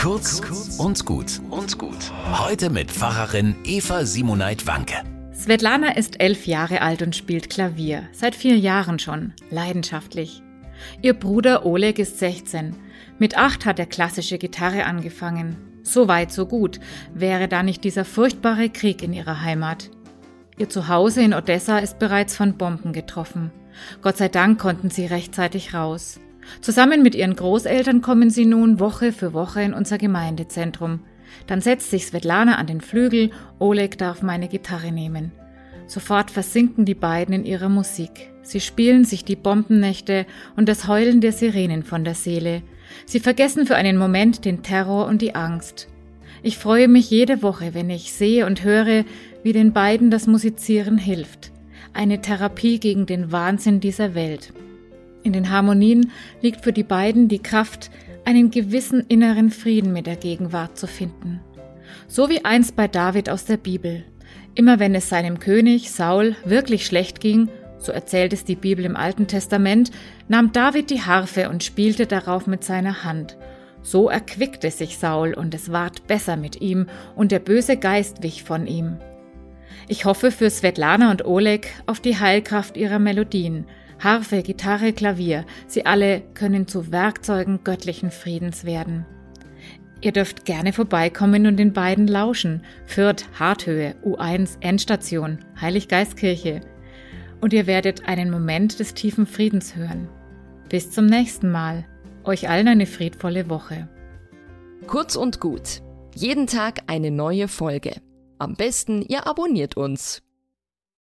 Kurz und gut und gut. Heute mit Pfarrerin Eva Simoneit Wanke. Svetlana ist elf Jahre alt und spielt Klavier. Seit vier Jahren schon. Leidenschaftlich. Ihr Bruder Oleg ist 16. Mit acht hat er klassische Gitarre angefangen. So weit, so gut. Wäre da nicht dieser furchtbare Krieg in ihrer Heimat. Ihr Zuhause in Odessa ist bereits von Bomben getroffen. Gott sei Dank konnten sie rechtzeitig raus. Zusammen mit ihren Großeltern kommen sie nun Woche für Woche in unser Gemeindezentrum. Dann setzt sich Svetlana an den Flügel, Oleg darf meine Gitarre nehmen. Sofort versinken die beiden in ihrer Musik. Sie spielen sich die Bombennächte und das Heulen der Sirenen von der Seele. Sie vergessen für einen Moment den Terror und die Angst. Ich freue mich jede Woche, wenn ich sehe und höre, wie den beiden das Musizieren hilft. Eine Therapie gegen den Wahnsinn dieser Welt. In den Harmonien liegt für die beiden die Kraft, einen gewissen inneren Frieden mit der Gegenwart zu finden. So wie einst bei David aus der Bibel. Immer wenn es seinem König Saul wirklich schlecht ging, so erzählt es die Bibel im Alten Testament, nahm David die Harfe und spielte darauf mit seiner Hand. So erquickte sich Saul und es ward besser mit ihm und der böse Geist wich von ihm. Ich hoffe für Svetlana und Oleg auf die Heilkraft ihrer Melodien, Harfe, Gitarre, Klavier, sie alle können zu Werkzeugen göttlichen Friedens werden. Ihr dürft gerne vorbeikommen und den beiden lauschen. Fürth, Harthöhe, U1, Endstation, Heiliggeistkirche. Und ihr werdet einen Moment des tiefen Friedens hören. Bis zum nächsten Mal. Euch allen eine friedvolle Woche. Kurz und gut. Jeden Tag eine neue Folge. Am besten, ihr abonniert uns.